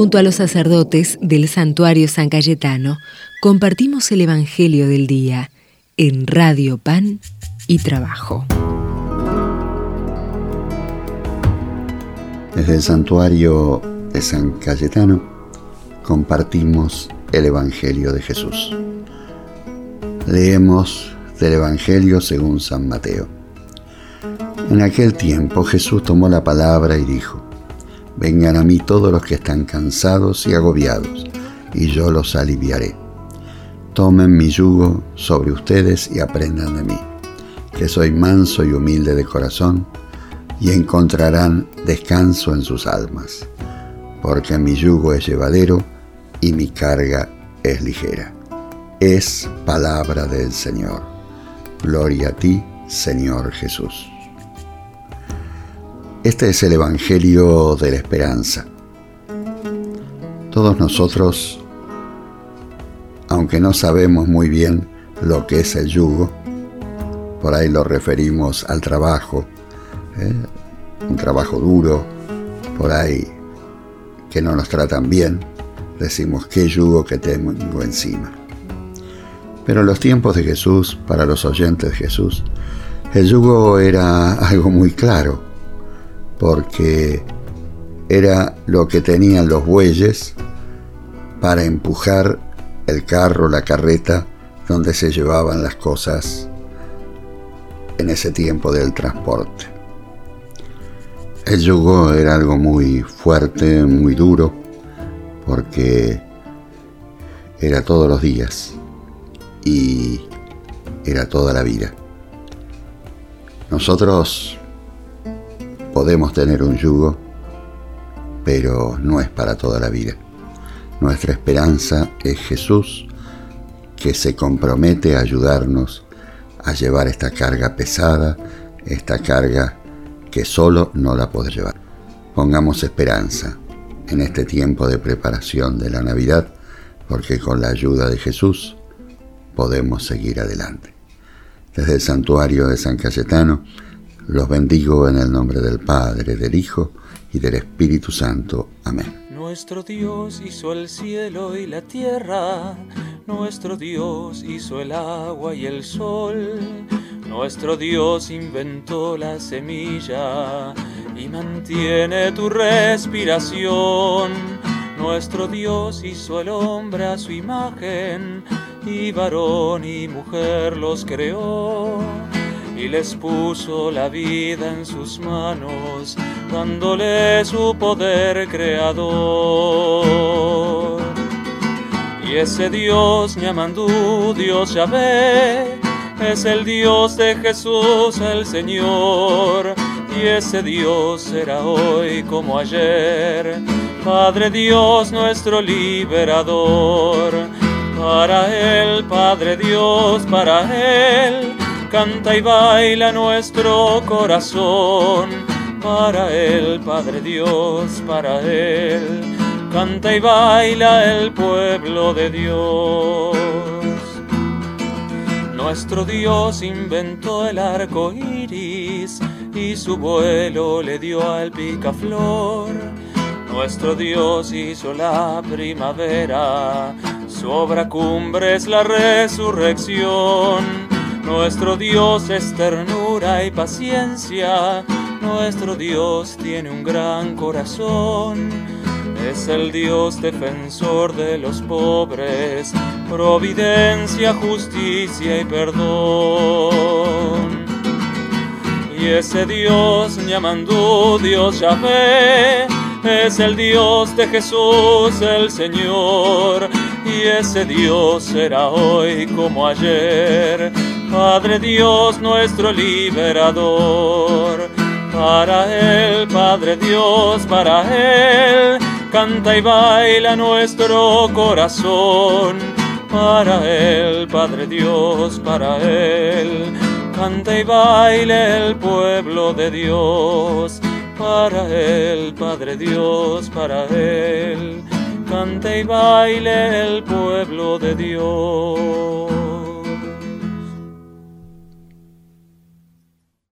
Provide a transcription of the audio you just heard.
Junto a los sacerdotes del santuario San Cayetano, compartimos el Evangelio del Día en Radio Pan y Trabajo. Desde el santuario de San Cayetano compartimos el Evangelio de Jesús. Leemos del Evangelio según San Mateo. En aquel tiempo Jesús tomó la palabra y dijo, Vengan a mí todos los que están cansados y agobiados, y yo los aliviaré. Tomen mi yugo sobre ustedes y aprendan de mí, que soy manso y humilde de corazón, y encontrarán descanso en sus almas, porque mi yugo es llevadero y mi carga es ligera. Es palabra del Señor. Gloria a ti, Señor Jesús. Este es el Evangelio de la Esperanza. Todos nosotros, aunque no sabemos muy bien lo que es el yugo, por ahí lo referimos al trabajo, ¿eh? un trabajo duro, por ahí que no nos tratan bien, decimos qué yugo que tengo encima. Pero en los tiempos de Jesús, para los oyentes de Jesús, el yugo era algo muy claro porque era lo que tenían los bueyes para empujar el carro, la carreta, donde se llevaban las cosas en ese tiempo del transporte. El yugo era algo muy fuerte, muy duro, porque era todos los días y era toda la vida. Nosotros Podemos tener un yugo, pero no es para toda la vida. Nuestra esperanza es Jesús, que se compromete a ayudarnos a llevar esta carga pesada, esta carga que solo no la puede llevar. Pongamos esperanza en este tiempo de preparación de la Navidad, porque con la ayuda de Jesús podemos seguir adelante. Desde el santuario de San Cayetano, los bendigo en el nombre del Padre, del Hijo y del Espíritu Santo. Amén. Nuestro Dios hizo el cielo y la tierra, nuestro Dios hizo el agua y el sol, nuestro Dios inventó la semilla y mantiene tu respiración. Nuestro Dios hizo el hombre a su imagen y varón y mujer los creó y les puso la vida en sus manos, dándole su poder creador. Y ese Dios Ñamandú, Dios Yahvé, es el Dios de Jesús el Señor. Y ese Dios será hoy como ayer, Padre Dios nuestro liberador. Para Él, Padre Dios, para Él canta y baila nuestro corazón. Para Él, Padre Dios, para Él, canta y baila el pueblo de Dios. Nuestro Dios inventó el arco iris y su vuelo le dio al picaflor. Nuestro Dios hizo la primavera, su obra cumbre es la resurrección. Nuestro Dios es ternura y paciencia, nuestro Dios tiene un gran corazón. Es el Dios defensor de los pobres, providencia, justicia y perdón. Y ese Dios llamando Dios Yahvé, es el Dios de Jesús el Señor. Y ese Dios será hoy como ayer Padre Dios nuestro liberador. Para Él, Padre Dios, para Él, canta y baila nuestro corazón. Para Él, Padre Dios, para Él, canta y baila el pueblo de Dios. Para Él, Padre Dios, para Él, canta y baile el pueblo de Dios.